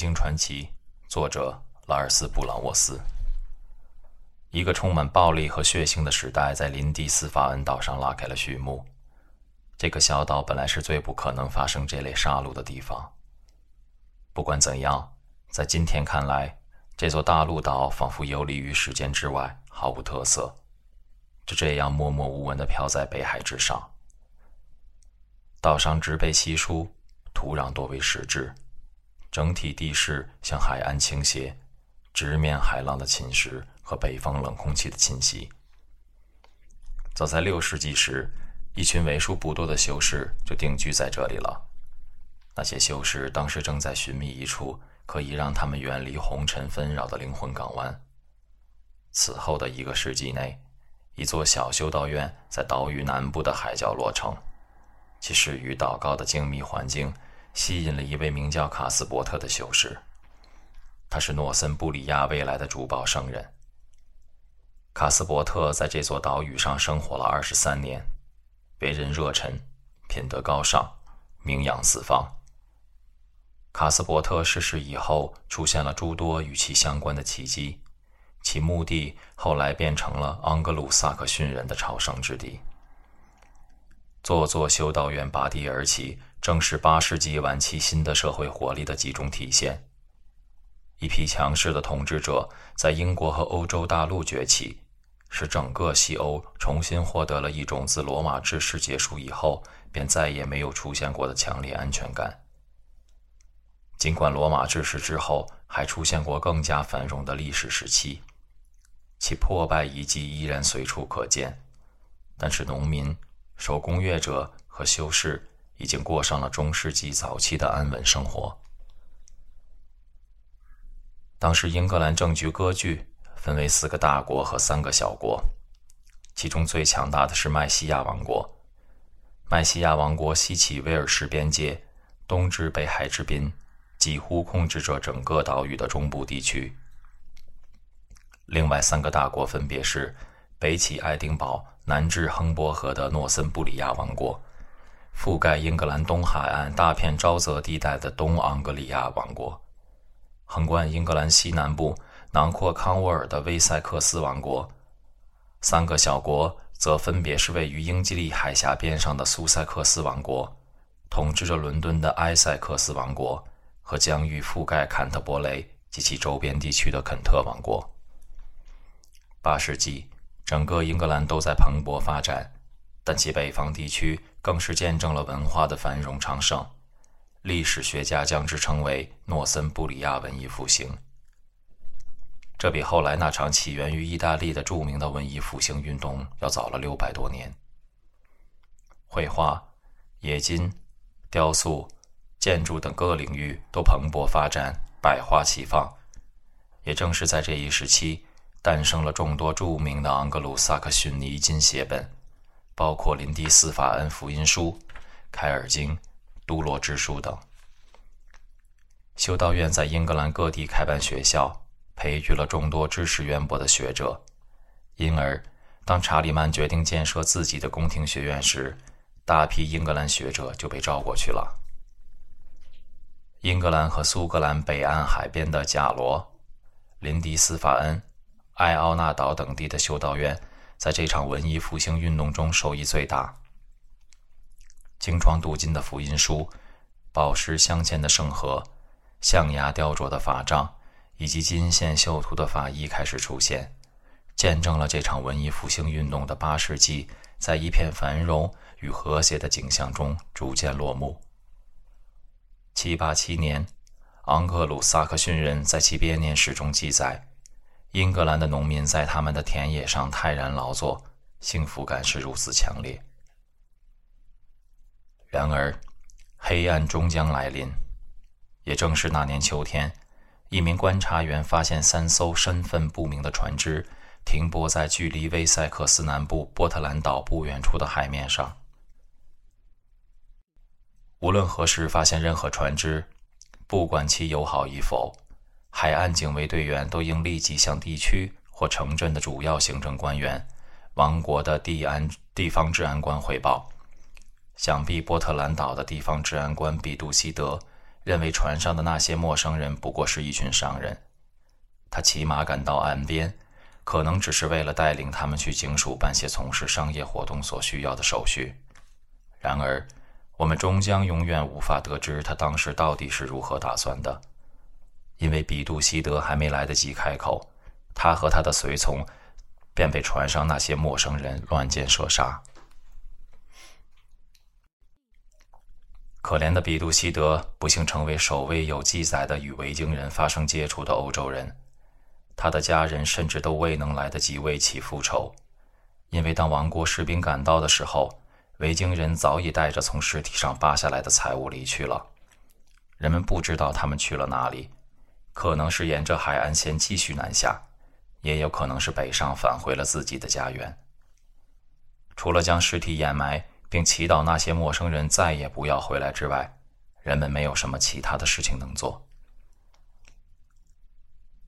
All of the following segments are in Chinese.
经传奇，作者拉尔斯·布朗沃斯。一个充满暴力和血腥的时代在林迪斯法恩岛上拉开了序幕。这个小岛本来是最不可能发生这类杀戮的地方。不管怎样，在今天看来，这座大陆岛仿佛游离于时间之外，毫无特色，就这样默默无闻地飘在北海之上。岛上植被稀疏，土壤多为石质。整体地势向海岸倾斜，直面海浪的侵蚀和北方冷空气的侵袭。早在六世纪时，一群为数不多的修士就定居在这里了。那些修士当时正在寻觅一处可以让他们远离红尘纷扰的灵魂港湾。此后的一个世纪内，一座小修道院在岛屿南部的海角落成，其适于祷告的静谧环境。吸引了一位名叫卡斯伯特的修士，他是诺森布里亚未来的主保圣人。卡斯伯特在这座岛屿上生活了二十三年，为人热忱，品德高尚，名扬四方。卡斯伯特逝世以后，出现了诸多与其相关的奇迹，其墓地后来变成了盎格鲁撒克逊人的朝圣之地。座座修道院拔地而起。正是八世纪晚期新的社会活力的集中体现。一批强势的统治者在英国和欧洲大陆崛起，使整个西欧重新获得了一种自罗马治世结束以后便再也没有出现过的强烈安全感。尽管罗马治世之后还出现过更加繁荣的历史时期，其破败遗迹依然随处可见，但是农民、手工业者和修士。已经过上了中世纪早期的安稳生活。当时英格兰政局割据，分为四个大国和三个小国，其中最强大的是麦西亚王国。麦西亚王国西起威尔士边界，东至北海之滨，几乎控制着整个岛屿的中部地区。另外三个大国分别是北起爱丁堡，南至亨伯河的诺森布里亚王国。覆盖英格兰东海岸大片沼泽地带的东昂格里亚王国，横贯英格兰西南部、囊括康沃尔的威塞克斯王国，三个小国则分别是位于英吉利海峡边上的苏塞克斯王国，统治着伦敦的埃塞克斯王国和疆域覆盖坎特伯雷及其周边地区的肯特王国。八世纪，整个英格兰都在蓬勃发展。但其北方地区更是见证了文化的繁荣昌盛，历史学家将之称为诺森布里亚文艺复兴。这比后来那场起源于意大利的著名的文艺复兴运动要早了六百多年。绘画、冶金、雕塑、建筑等各领域都蓬勃发展，百花齐放。也正是在这一时期，诞生了众多著名的盎格鲁撒克逊泥金写本。包括林迪斯法恩福音书、凯尔经、都洛之书等。修道院在英格兰各地开办学校，培育了众多知识渊博的学者。因而，当查理曼决定建设自己的宫廷学院时，大批英格兰学者就被召过去了。英格兰和苏格兰北岸海边的贾罗、林迪斯法恩、艾奥纳岛等地的修道院。在这场文艺复兴运动中，受益最大。精创镀金的福音书、宝石镶嵌的圣盒、象牙雕琢的法杖以及金线绣图的法衣开始出现，见证了这场文艺复兴运动的八世纪，在一片繁荣与和谐的景象中逐渐落幕。七八七年，昂格鲁萨克逊人在其编年史中记载。英格兰的农民在他们的田野上泰然劳作，幸福感是如此强烈。然而，黑暗终将来临。也正是那年秋天，一名观察员发现三艘身份不明的船只停泊在距离威塞克斯南部波特兰岛不远处的海面上。无论何时发现任何船只，不管其友好与否。海岸警卫队员都应立即向地区或城镇的主要行政官员、王国的地安地方治安官汇报。想必波特兰岛的地方治安官比杜希德认为船上的那些陌生人不过是一群商人。他骑马赶到岸边，可能只是为了带领他们去警署办些从事商业活动所需要的手续。然而，我们终将永远无法得知他当时到底是如何打算的，因为比杜西德还没来得及开口，他和他的随从便被船上那些陌生人乱箭射杀。可怜的比杜西德不幸成为首位有记载的与维京人发生接触的欧洲人。他的家人甚至都未能来得及为其复仇，因为当王国士兵赶到的时候，维京人早已带着从尸体上扒下来的财物离去了。人们不知道他们去了哪里，可能是沿着海岸线继续南下，也有可能是北上返回了自己的家园。除了将尸体掩埋并祈祷那些陌生人再也不要回来之外，人们没有什么其他的事情能做。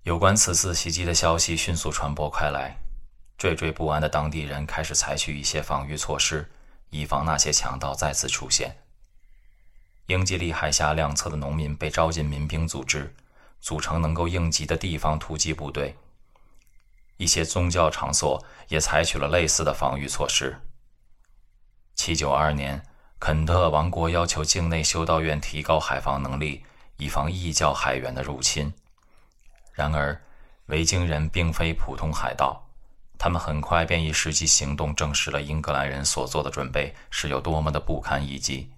有关此次袭击的消息迅速传播开来，惴惴不安的当地人开始采取一些防御措施，以防那些强盗再次出现。英吉利海峡两侧的农民被招进民兵组织，组成能够应急的地方突击部队。一些宗教场所也采取了类似的防御措施。七九二年，肯特王国要求境内修道院提高海防能力，以防异教海员的入侵。然而，维京人并非普通海盗，他们很快便以实际行动证实了英格兰人所做的准备是有多么的不堪一击。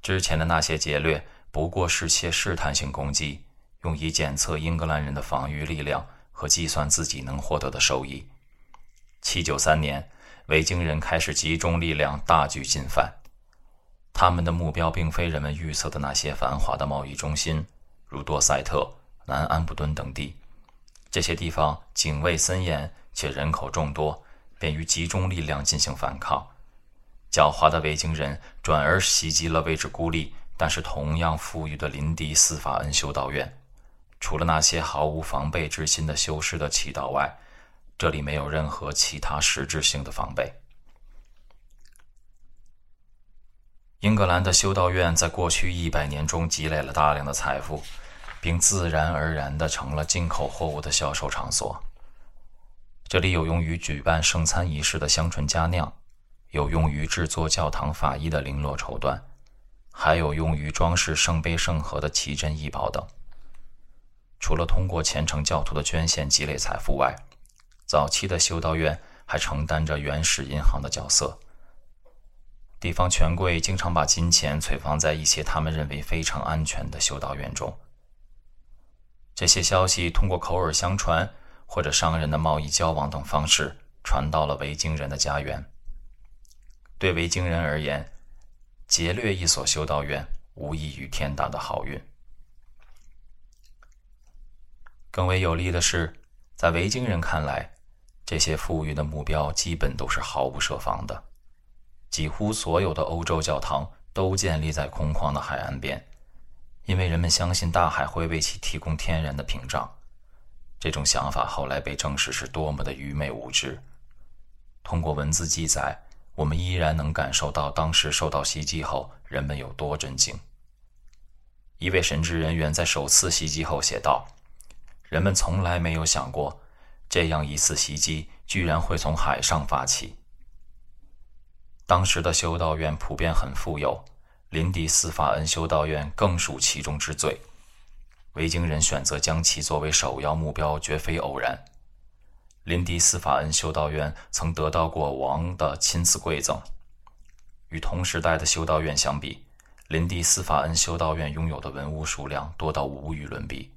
之前的那些劫掠不过是些试探性攻击，用以检测英格兰人的防御力量和计算自己能获得的收益。七九三年，维京人开始集中力量大举进犯，他们的目标并非人们预测的那些繁华的贸易中心，如多塞特。南安普敦等地，这些地方警卫森严且人口众多，便于集中力量进行反抗。狡猾的维京人转而袭击了位置孤立但是同样富裕的林迪斯法恩修道院。除了那些毫无防备之心的修士的祈祷外，这里没有任何其他实质性的防备。英格兰的修道院在过去一百年中积累了大量的财富。并自然而然地成了进口货物的销售场所。这里有用于举办圣餐仪式的香醇佳酿，有用于制作教堂法衣的绫罗绸缎，还有用于装饰圣杯圣盒的奇珍异宝等。除了通过虔诚教徒的捐献积累财富外，早期的修道院还承担着原始银行的角色。地方权贵经常把金钱存放在一些他们认为非常安全的修道院中。这些消息通过口耳相传，或者商人的贸易交往等方式传到了维京人的家园。对维京人而言，劫掠一所修道院无异于天大的好运。更为有利的是，在维京人看来，这些富裕的目标基本都是毫无设防的。几乎所有的欧洲教堂都建立在空旷的海岸边。因为人们相信大海会为其提供天然的屏障，这种想法后来被证实是多么的愚昧无知。通过文字记载，我们依然能感受到当时受到袭击后人们有多震惊。一位神职人员在首次袭击后写道：“人们从来没有想过，这样一次袭击居然会从海上发起。”当时的修道院普遍很富有。林迪斯法恩修道院更属其中之最。维京人选择将其作为首要目标，绝非偶然。林迪斯法恩修道院曾得到过王的亲自馈赠。与同时代的修道院相比，林迪斯法恩修道院拥有的文物数量多到无与伦比，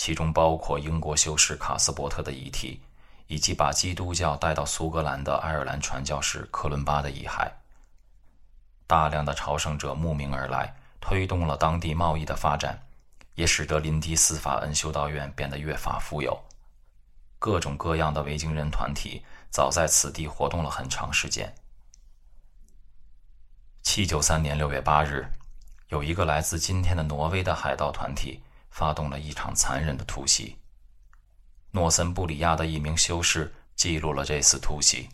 其中包括英国修士卡斯伯特的遗体，以及把基督教带到苏格兰的爱尔兰传教士克伦巴的遗骸。大量的朝圣者慕名而来，推动了当地贸易的发展，也使得林迪斯法恩修道院变得越发富有。各种各样的维京人团体早在此地活动了很长时间。七九三年六月八日，有一个来自今天的挪威的海盗团体发动了一场残忍的突袭。诺森布里亚的一名修士记录了这次突袭。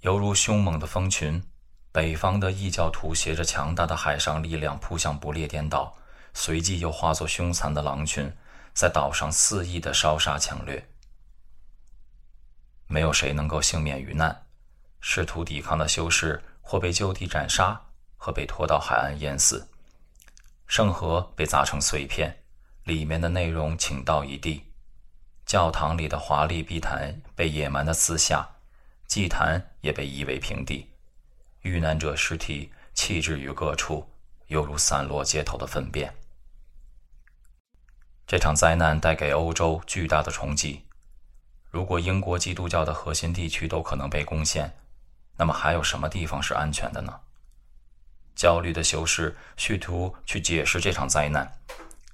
犹如凶猛的蜂群，北方的异教徒携着强大的海上力量扑向不列颠岛，随即又化作凶残的狼群，在岛上肆意的烧杀抢掠。没有谁能够幸免于难，试图抵抗的修士或被就地斩杀，和被拖到海岸淹死。圣河被砸成碎片，里面的内容倾倒一地。教堂里的华丽碧坛被野蛮的撕下，祭坛也被夷为平地。遇难者尸体弃置于各处，犹如散落街头的粪便。这场灾难带给欧洲巨大的冲击。如果英国基督教的核心地区都可能被攻陷，那么还有什么地方是安全的呢？焦虑的修士试图去解释这场灾难，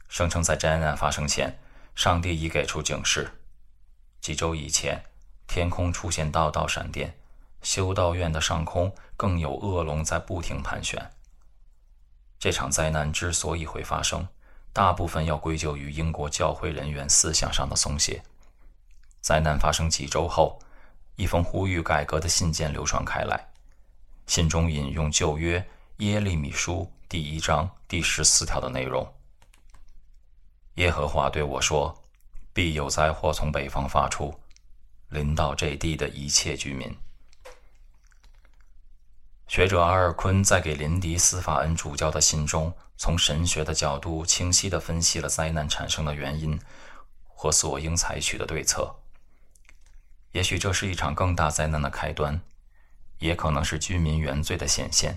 声称在灾难发生前，上帝已给出警示。几周以前，天空出现道道闪电，修道院的上空更有恶龙在不停盘旋。这场灾难之所以会发生，大部分要归咎于英国教会人员思想上的松懈。灾难发生几周后，一封呼吁改革的信件流传开来，信中引用旧约。耶利米书第一章第十四条的内容：耶和华对我说：“必有灾祸从北方发出，临到这地的一切居民。”学者阿尔昆在给林迪斯法恩主教的信中，从神学的角度清晰地分析了灾难产生的原因和所应采取的对策。也许这是一场更大灾难的开端，也可能是居民原罪的显现。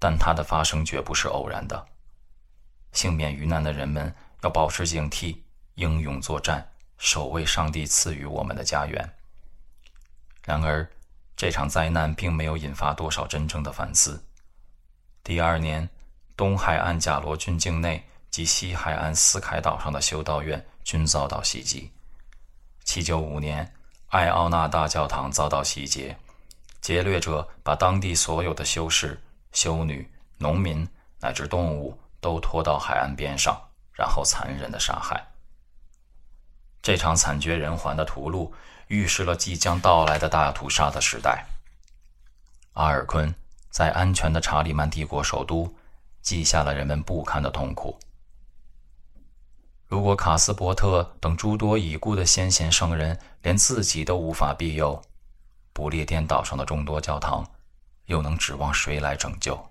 但它的发生绝不是偶然的。幸免于难的人们要保持警惕，英勇作战，守卫上帝赐予我们的家园。然而，这场灾难并没有引发多少真正的反思。第二年，东海岸贾罗郡境内及西海岸斯凯岛上的修道院均遭到袭击。795年，艾奥纳大教堂遭到袭劫，劫掠者把当地所有的修士。修女、农民乃至动物都拖到海岸边上，然后残忍的杀害。这场惨绝人寰的屠戮预示了即将到来的大屠杀的时代。阿尔昆在安全的查理曼帝国首都记下了人们不堪的痛苦。如果卡斯伯特等诸多已故的先贤圣人连自己都无法庇佑，不列颠岛上的众多教堂。又能指望谁来拯救？